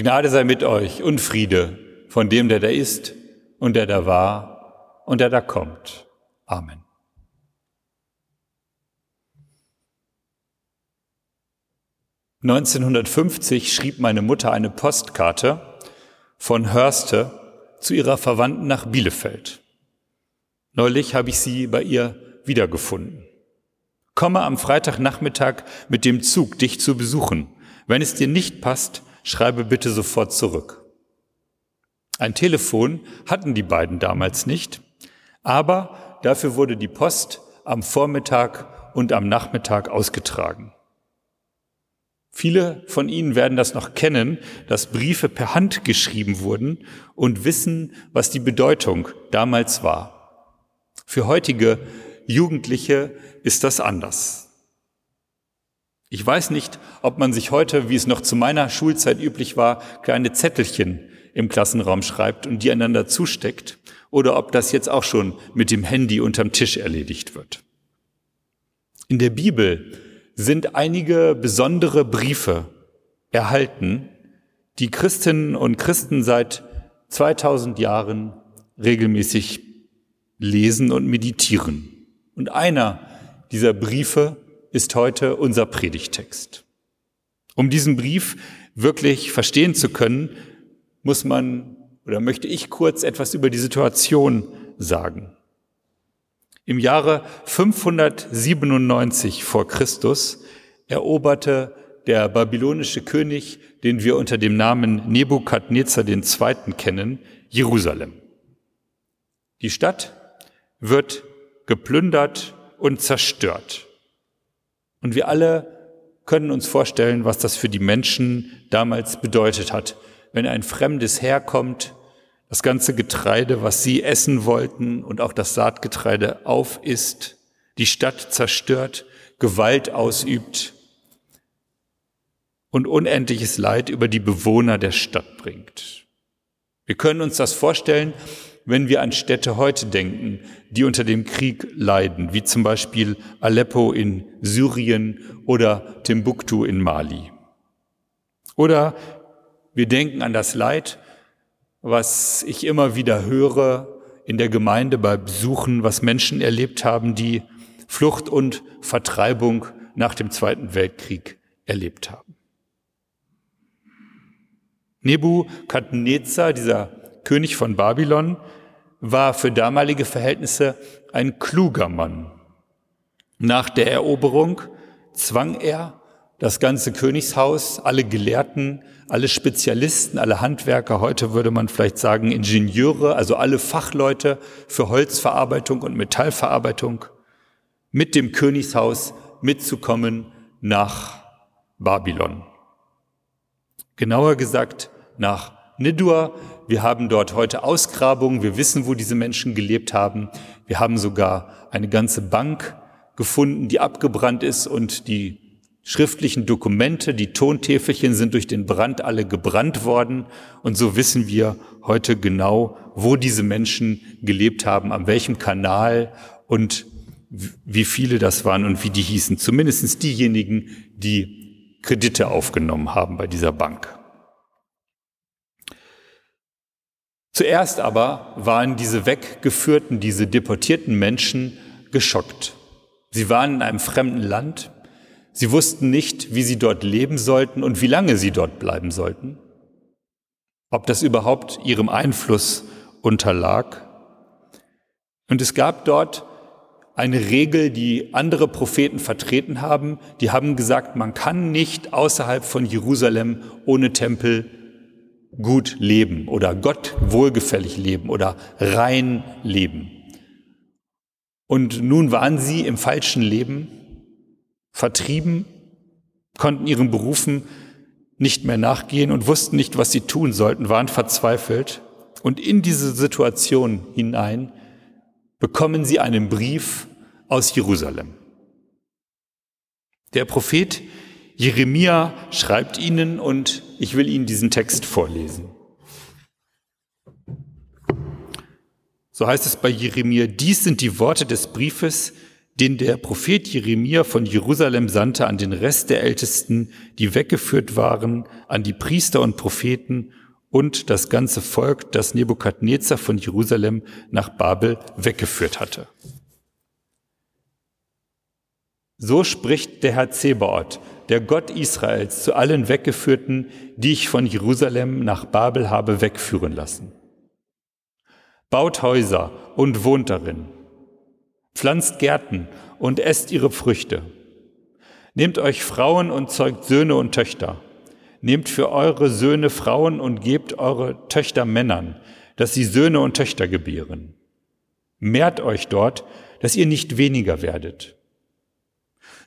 Gnade sei mit euch und Friede von dem, der da ist und der da war und der da kommt. Amen. (1950) schrieb meine Mutter eine Postkarte von Hörste zu ihrer Verwandten nach Bielefeld. Neulich habe ich sie bei ihr wiedergefunden. Komme am Freitagnachmittag mit dem Zug, dich zu besuchen. Wenn es dir nicht passt, schreibe bitte sofort zurück. Ein Telefon hatten die beiden damals nicht, aber dafür wurde die Post am Vormittag und am Nachmittag ausgetragen. Viele von Ihnen werden das noch kennen, dass Briefe per Hand geschrieben wurden und wissen, was die Bedeutung damals war. Für heutige Jugendliche ist das anders. Ich weiß nicht, ob man sich heute, wie es noch zu meiner Schulzeit üblich war, kleine Zettelchen im Klassenraum schreibt und die einander zusteckt, oder ob das jetzt auch schon mit dem Handy unterm Tisch erledigt wird. In der Bibel sind einige besondere Briefe erhalten, die Christinnen und Christen seit 2000 Jahren regelmäßig lesen und meditieren. Und einer dieser Briefe ist heute unser Predigtext. Um diesen Brief wirklich verstehen zu können, muss man oder möchte ich kurz etwas über die Situation sagen. Im Jahre 597 vor Christus eroberte der babylonische König, den wir unter dem Namen Nebukadnezar II. kennen, Jerusalem. Die Stadt wird geplündert und zerstört. Und wir alle können uns vorstellen, was das für die Menschen damals bedeutet hat, wenn ein Fremdes herkommt, das ganze Getreide, was sie essen wollten und auch das Saatgetreide aufisst, die Stadt zerstört, Gewalt ausübt und unendliches Leid über die Bewohner der Stadt bringt. Wir können uns das vorstellen, wenn wir an Städte heute denken, die unter dem Krieg leiden, wie zum Beispiel Aleppo in Syrien oder Timbuktu in Mali. Oder wir denken an das Leid, was ich immer wieder höre in der Gemeinde bei Besuchen, was Menschen erlebt haben, die Flucht und Vertreibung nach dem Zweiten Weltkrieg erlebt haben. Nebukadnezar, dieser König von Babylon, war für damalige Verhältnisse ein kluger Mann. Nach der Eroberung zwang er das ganze Königshaus, alle Gelehrten, alle Spezialisten, alle Handwerker, heute würde man vielleicht sagen Ingenieure, also alle Fachleute für Holzverarbeitung und Metallverarbeitung, mit dem Königshaus mitzukommen nach Babylon. Genauer gesagt nach Nidur. Wir haben dort heute Ausgrabungen. Wir wissen, wo diese Menschen gelebt haben. Wir haben sogar eine ganze Bank gefunden, die abgebrannt ist und die schriftlichen Dokumente, die Tontäfelchen sind durch den Brand alle gebrannt worden. Und so wissen wir heute genau, wo diese Menschen gelebt haben, an welchem Kanal und wie viele das waren und wie die hießen. Zumindest diejenigen, die Kredite aufgenommen haben bei dieser Bank. Zuerst aber waren diese weggeführten, diese deportierten Menschen geschockt. Sie waren in einem fremden Land. Sie wussten nicht, wie sie dort leben sollten und wie lange sie dort bleiben sollten. Ob das überhaupt ihrem Einfluss unterlag. Und es gab dort eine Regel, die andere Propheten vertreten haben. Die haben gesagt, man kann nicht außerhalb von Jerusalem ohne Tempel gut leben oder Gott wohlgefällig leben oder rein leben. Und nun waren sie im falschen Leben, vertrieben, konnten ihren Berufen nicht mehr nachgehen und wussten nicht, was sie tun sollten, waren verzweifelt. Und in diese Situation hinein bekommen sie einen Brief aus Jerusalem. Der Prophet Jeremia schreibt ihnen und ich will Ihnen diesen Text vorlesen. So heißt es bei Jeremia, dies sind die Worte des Briefes, den der Prophet Jeremia von Jerusalem sandte an den Rest der Ältesten, die weggeführt waren, an die Priester und Propheten und das ganze Volk, das Nebukadnezar von Jerusalem nach Babel weggeführt hatte. So spricht der Herr Zebaoth, der Gott Israels, zu allen Weggeführten, die ich von Jerusalem nach Babel habe wegführen lassen. Baut Häuser und wohnt darin. Pflanzt Gärten und esst ihre Früchte. Nehmt euch Frauen und zeugt Söhne und Töchter. Nehmt für eure Söhne Frauen und gebt eure Töchter Männern, dass sie Söhne und Töchter gebären. Mehrt euch dort, dass ihr nicht weniger werdet.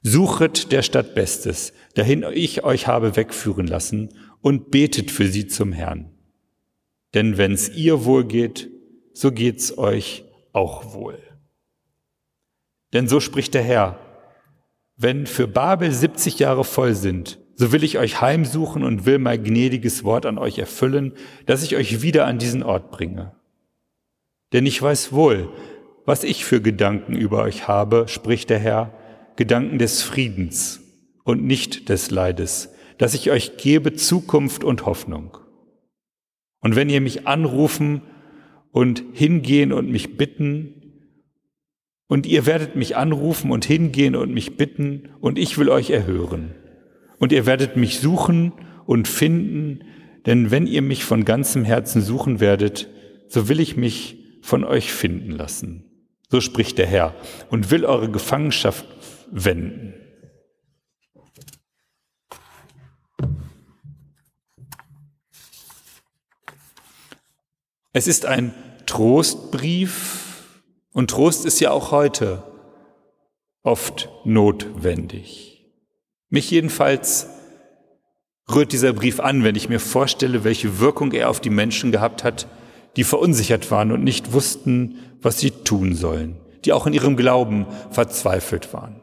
Suchet der Stadt Bestes, dahin ich euch habe wegführen lassen, und betet für sie zum Herrn. Denn wenn's ihr wohl geht, so geht's euch auch wohl. Denn so spricht der Herr, wenn für Babel 70 Jahre voll sind, so will ich euch heimsuchen und will mein gnädiges Wort an euch erfüllen, dass ich euch wieder an diesen Ort bringe. Denn ich weiß wohl, was ich für Gedanken über euch habe, spricht der Herr, Gedanken des Friedens und nicht des Leides, dass ich euch gebe Zukunft und Hoffnung. Und wenn ihr mich anrufen und hingehen und mich bitten, und ihr werdet mich anrufen und hingehen und mich bitten, und ich will euch erhören. Und ihr werdet mich suchen und finden, denn wenn ihr mich von ganzem Herzen suchen werdet, so will ich mich von euch finden lassen. So spricht der Herr und will eure Gefangenschaft wenden. Es ist ein Trostbrief, und Trost ist ja auch heute oft notwendig. Mich jedenfalls rührt dieser Brief an, wenn ich mir vorstelle, welche Wirkung er auf die Menschen gehabt hat, die verunsichert waren und nicht wussten, was sie tun sollen, die auch in ihrem Glauben verzweifelt waren.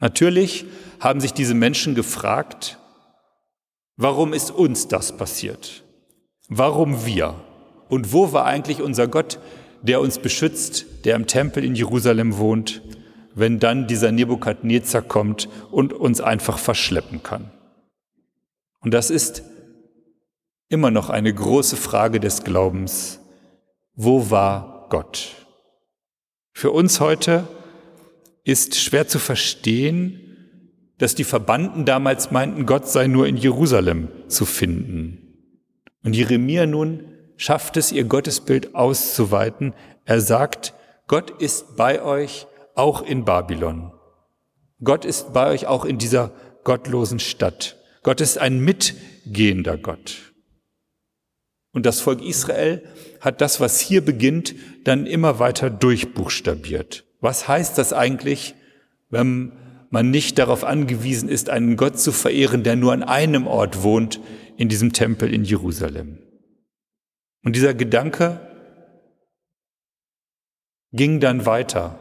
Natürlich haben sich diese Menschen gefragt, warum ist uns das passiert? Warum wir? Und wo war eigentlich unser Gott, der uns beschützt, der im Tempel in Jerusalem wohnt, wenn dann dieser Nebukadnezar kommt und uns einfach verschleppen kann? Und das ist immer noch eine große Frage des Glaubens. Wo war Gott? Für uns heute ist schwer zu verstehen, dass die Verbannten damals meinten, Gott sei nur in Jerusalem zu finden. Und Jeremia nun schafft es, ihr Gottesbild auszuweiten. Er sagt, Gott ist bei euch auch in Babylon. Gott ist bei euch auch in dieser gottlosen Stadt. Gott ist ein mitgehender Gott. Und das Volk Israel hat das, was hier beginnt, dann immer weiter durchbuchstabiert. Was heißt das eigentlich, wenn man nicht darauf angewiesen ist, einen Gott zu verehren, der nur an einem Ort wohnt, in diesem Tempel in Jerusalem? Und dieser Gedanke ging dann weiter.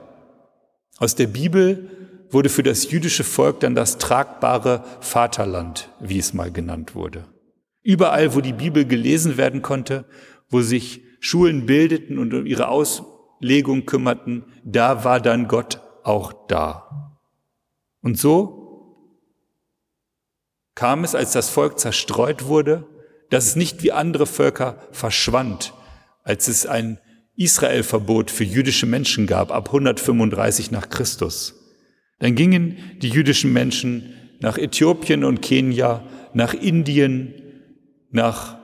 Aus der Bibel wurde für das jüdische Volk dann das tragbare Vaterland, wie es mal genannt wurde. Überall, wo die Bibel gelesen werden konnte, wo sich Schulen bildeten und ihre Auslegung kümmerten, da war dann Gott auch da. Und so kam es, als das Volk zerstreut wurde, dass es nicht wie andere Völker verschwand, als es ein Israelverbot für jüdische Menschen gab ab 135 nach Christus. Dann gingen die jüdischen Menschen nach Äthiopien und Kenia, nach Indien, nach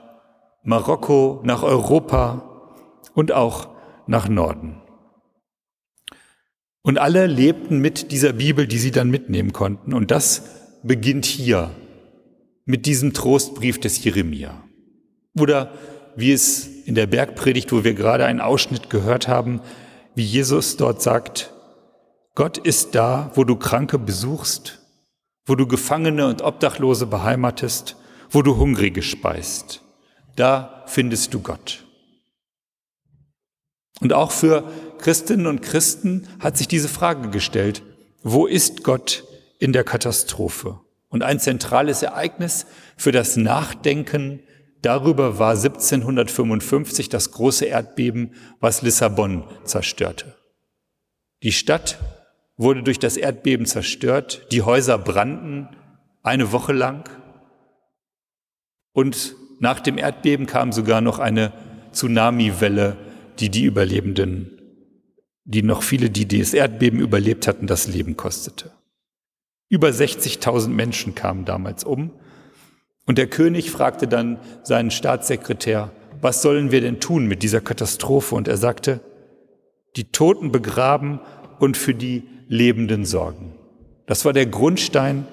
Marokko, nach Europa und auch nach Norden. Und alle lebten mit dieser Bibel, die sie dann mitnehmen konnten. Und das beginnt hier mit diesem Trostbrief des Jeremia. Oder wie es in der Bergpredigt, wo wir gerade einen Ausschnitt gehört haben, wie Jesus dort sagt, Gott ist da, wo du Kranke besuchst, wo du Gefangene und Obdachlose beheimatest, wo du Hungrige speist. Da findest du Gott. Und auch für Christinnen und Christen hat sich diese Frage gestellt, wo ist Gott in der Katastrophe? Und ein zentrales Ereignis für das Nachdenken darüber war 1755 das große Erdbeben, was Lissabon zerstörte. Die Stadt wurde durch das Erdbeben zerstört, die Häuser brannten eine Woche lang und nach dem Erdbeben kam sogar noch eine Tsunami-Welle, die die Überlebenden, die noch viele, die das Erdbeben überlebt hatten, das Leben kostete. Über 60.000 Menschen kamen damals um. Und der König fragte dann seinen Staatssekretär, was sollen wir denn tun mit dieser Katastrophe? Und er sagte, die Toten begraben und für die Lebenden sorgen. Das war der Grundstein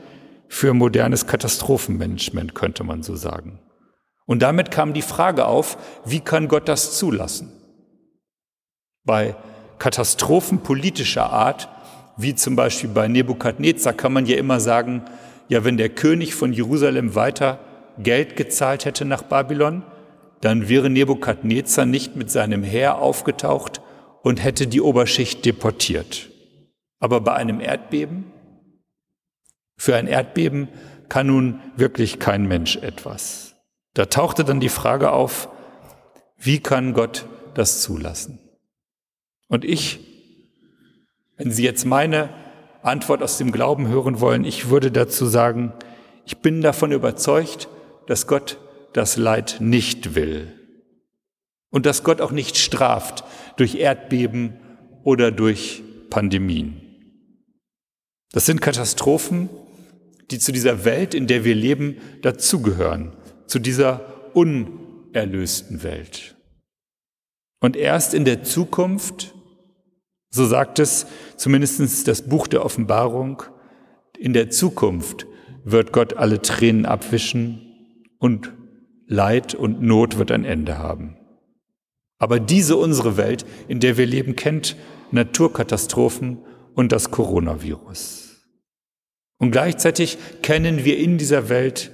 für modernes Katastrophenmanagement, könnte man so sagen. Und damit kam die Frage auf, wie kann Gott das zulassen? Bei Katastrophen politischer Art, wie zum Beispiel bei Nebukadnezar, kann man ja immer sagen, ja, wenn der König von Jerusalem weiter Geld gezahlt hätte nach Babylon, dann wäre Nebukadnezar nicht mit seinem Heer aufgetaucht und hätte die Oberschicht deportiert. Aber bei einem Erdbeben für ein Erdbeben kann nun wirklich kein Mensch etwas. Da tauchte dann die Frage auf, wie kann Gott das zulassen? Und ich, wenn Sie jetzt meine Antwort aus dem Glauben hören wollen, ich würde dazu sagen, ich bin davon überzeugt, dass Gott das Leid nicht will und dass Gott auch nicht straft durch Erdbeben oder durch Pandemien. Das sind Katastrophen, die zu dieser Welt, in der wir leben, dazugehören, zu dieser unerlösten Welt. Und erst in der Zukunft, so sagt es zumindest das Buch der Offenbarung, in der Zukunft wird Gott alle Tränen abwischen und Leid und Not wird ein Ende haben. Aber diese unsere Welt, in der wir leben, kennt Naturkatastrophen und das Coronavirus. Und gleichzeitig kennen wir in dieser Welt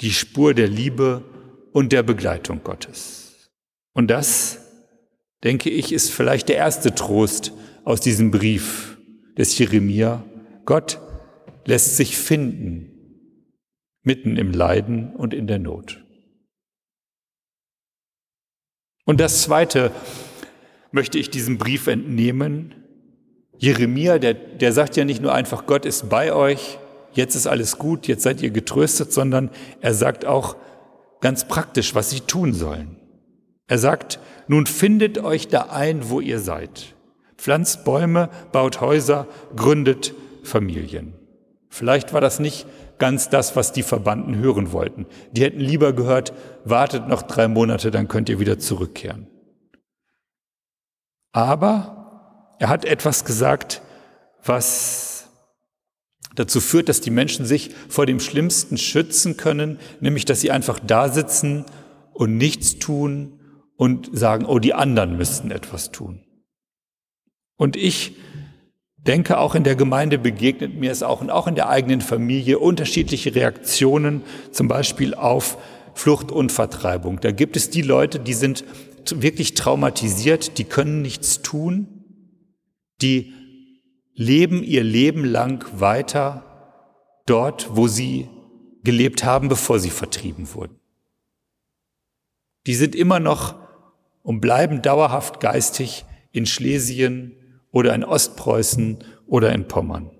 die Spur der Liebe und der Begleitung Gottes. Und das, denke ich, ist vielleicht der erste Trost aus diesem Brief des Jeremia. Gott lässt sich finden mitten im Leiden und in der Not. Und das Zweite möchte ich diesem Brief entnehmen, Jeremia, der, der sagt ja nicht nur einfach, Gott ist bei euch, jetzt ist alles gut, jetzt seid ihr getröstet, sondern er sagt auch ganz praktisch, was sie tun sollen. Er sagt, nun findet euch da ein, wo ihr seid. Pflanzt Bäume, baut Häuser, gründet Familien. Vielleicht war das nicht ganz das, was die Verbanden hören wollten. Die hätten lieber gehört, wartet noch drei Monate, dann könnt ihr wieder zurückkehren. Aber er hat etwas gesagt, was dazu führt, dass die Menschen sich vor dem Schlimmsten schützen können, nämlich dass sie einfach da sitzen und nichts tun und sagen, oh, die anderen müssten etwas tun. Und ich denke, auch in der Gemeinde begegnet mir es auch und auch in der eigenen Familie unterschiedliche Reaktionen, zum Beispiel auf Flucht und Vertreibung. Da gibt es die Leute, die sind wirklich traumatisiert, die können nichts tun die leben ihr Leben lang weiter dort, wo sie gelebt haben, bevor sie vertrieben wurden. Die sind immer noch und bleiben dauerhaft geistig in Schlesien oder in Ostpreußen oder in Pommern.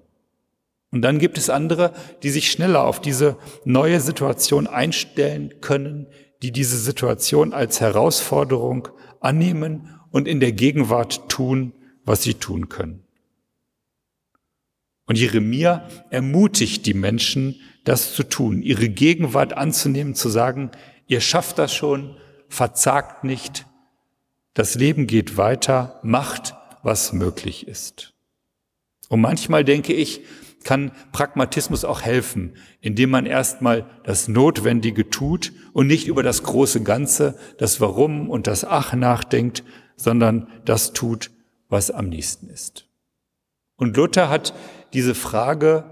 Und dann gibt es andere, die sich schneller auf diese neue Situation einstellen können, die diese Situation als Herausforderung annehmen und in der Gegenwart tun, was sie tun können. Und Jeremia ermutigt die Menschen, das zu tun, ihre Gegenwart anzunehmen, zu sagen, ihr schafft das schon, verzagt nicht, das Leben geht weiter, macht, was möglich ist. Und manchmal denke ich, kann Pragmatismus auch helfen, indem man erstmal das Notwendige tut und nicht über das große Ganze, das Warum und das Ach nachdenkt, sondern das tut, was am nächsten ist. Und Luther hat diese Frage,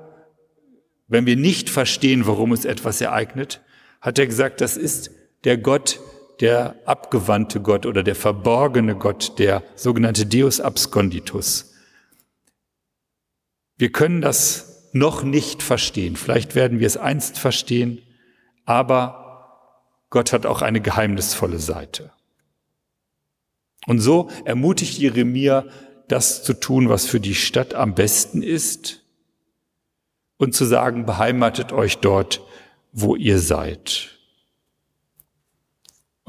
wenn wir nicht verstehen, warum es etwas ereignet, hat er gesagt, das ist der Gott, der abgewandte Gott oder der verborgene Gott, der sogenannte Deus absconditus. Wir können das noch nicht verstehen. Vielleicht werden wir es einst verstehen, aber Gott hat auch eine geheimnisvolle Seite. Und so ermutigt Jeremia das zu tun, was für die Stadt am besten ist und zu sagen, beheimatet euch dort, wo ihr seid.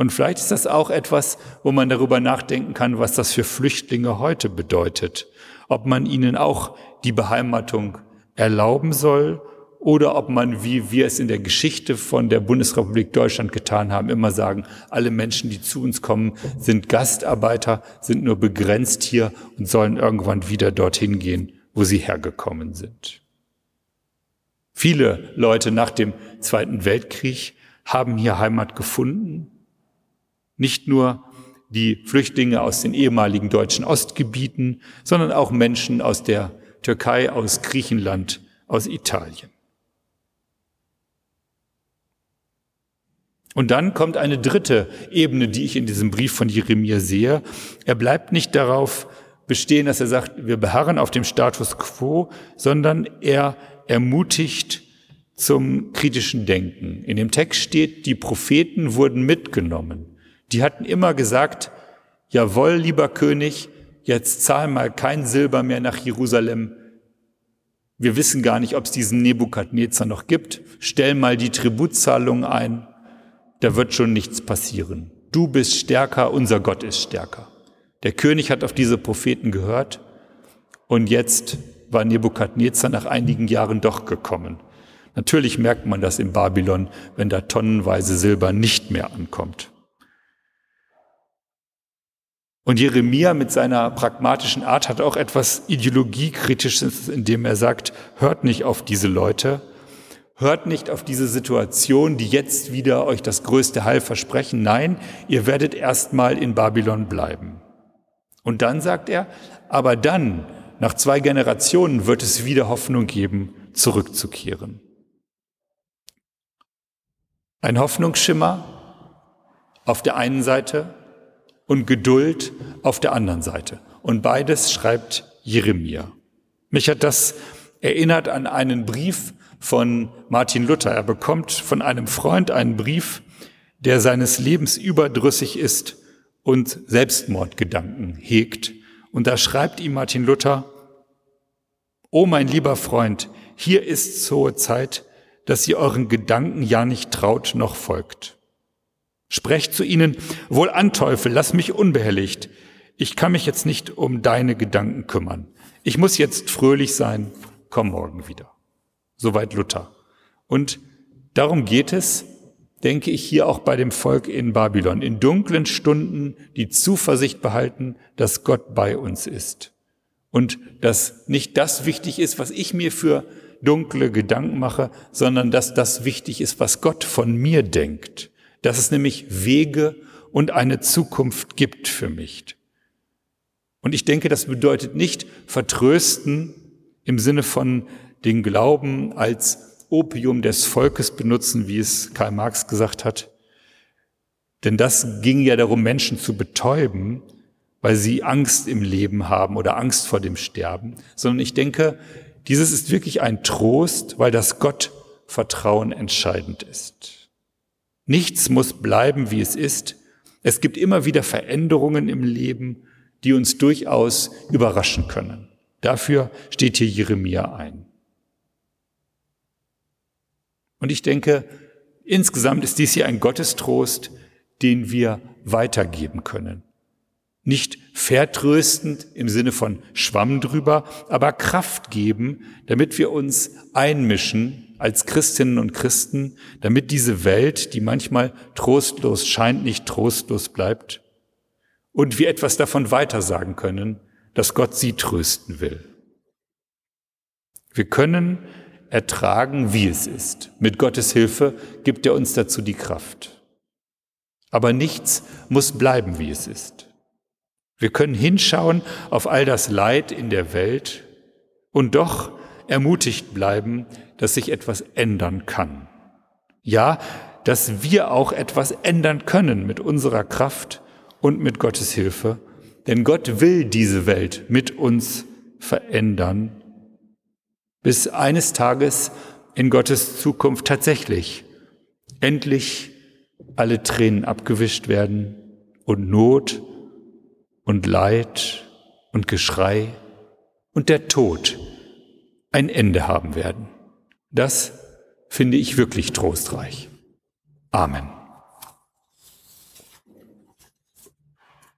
Und vielleicht ist das auch etwas, wo man darüber nachdenken kann, was das für Flüchtlinge heute bedeutet. Ob man ihnen auch die Beheimatung erlauben soll oder ob man, wie wir es in der Geschichte von der Bundesrepublik Deutschland getan haben, immer sagen, alle Menschen, die zu uns kommen, sind Gastarbeiter, sind nur begrenzt hier und sollen irgendwann wieder dorthin gehen, wo sie hergekommen sind. Viele Leute nach dem Zweiten Weltkrieg haben hier Heimat gefunden. Nicht nur die Flüchtlinge aus den ehemaligen deutschen Ostgebieten, sondern auch Menschen aus der Türkei, aus Griechenland, aus Italien. Und dann kommt eine dritte Ebene, die ich in diesem Brief von Jeremia sehe. Er bleibt nicht darauf bestehen, dass er sagt, wir beharren auf dem Status quo, sondern er ermutigt zum kritischen Denken. In dem Text steht, die Propheten wurden mitgenommen. Die hatten immer gesagt, jawohl, lieber König, jetzt zahl mal kein Silber mehr nach Jerusalem. Wir wissen gar nicht, ob es diesen Nebukadnezar noch gibt. Stell mal die Tributzahlung ein da wird schon nichts passieren. Du bist stärker, unser Gott ist stärker. Der König hat auf diese Propheten gehört und jetzt war Nebukadnezar nach einigen Jahren doch gekommen. Natürlich merkt man das in Babylon, wenn da tonnenweise Silber nicht mehr ankommt. Und Jeremia mit seiner pragmatischen Art hat auch etwas Ideologiekritisches, indem er sagt, hört nicht auf diese Leute, Hört nicht auf diese Situation, die jetzt wieder euch das größte Heil versprechen. Nein, ihr werdet erstmal in Babylon bleiben. Und dann sagt er, aber dann, nach zwei Generationen, wird es wieder Hoffnung geben, zurückzukehren. Ein Hoffnungsschimmer auf der einen Seite und Geduld auf der anderen Seite. Und beides schreibt Jeremia. Mich hat das erinnert an einen Brief von Martin Luther. Er bekommt von einem Freund einen Brief, der seines Lebens überdrüssig ist und Selbstmordgedanken hegt. Und da schreibt ihm Martin Luther, O mein lieber Freund, hier ist hohe Zeit, dass ihr euren Gedanken ja nicht traut noch folgt. Sprecht zu ihnen, wohl an Teufel, lass mich unbehelligt. Ich kann mich jetzt nicht um deine Gedanken kümmern. Ich muss jetzt fröhlich sein, komm morgen wieder. Soweit Luther. Und darum geht es, denke ich, hier auch bei dem Volk in Babylon. In dunklen Stunden die Zuversicht behalten, dass Gott bei uns ist. Und dass nicht das wichtig ist, was ich mir für dunkle Gedanken mache, sondern dass das wichtig ist, was Gott von mir denkt. Dass es nämlich Wege und eine Zukunft gibt für mich. Und ich denke, das bedeutet nicht vertrösten im Sinne von den Glauben als Opium des Volkes benutzen, wie es Karl Marx gesagt hat. Denn das ging ja darum, Menschen zu betäuben, weil sie Angst im Leben haben oder Angst vor dem Sterben, sondern ich denke, dieses ist wirklich ein Trost, weil das Gottvertrauen entscheidend ist. Nichts muss bleiben, wie es ist. Es gibt immer wieder Veränderungen im Leben, die uns durchaus überraschen können. Dafür steht hier Jeremia ein. Und ich denke, insgesamt ist dies hier ein Gottestrost, den wir weitergeben können. Nicht vertröstend im Sinne von Schwamm drüber, aber Kraft geben, damit wir uns einmischen als Christinnen und Christen, damit diese Welt, die manchmal trostlos scheint, nicht trostlos bleibt und wir etwas davon weitersagen können, dass Gott sie trösten will. Wir können ertragen, wie es ist. Mit Gottes Hilfe gibt er uns dazu die Kraft. Aber nichts muss bleiben, wie es ist. Wir können hinschauen auf all das Leid in der Welt und doch ermutigt bleiben, dass sich etwas ändern kann. Ja, dass wir auch etwas ändern können mit unserer Kraft und mit Gottes Hilfe, denn Gott will diese Welt mit uns verändern bis eines Tages in Gottes Zukunft tatsächlich endlich alle Tränen abgewischt werden und Not und Leid und Geschrei und der Tod ein Ende haben werden. Das finde ich wirklich trostreich. Amen.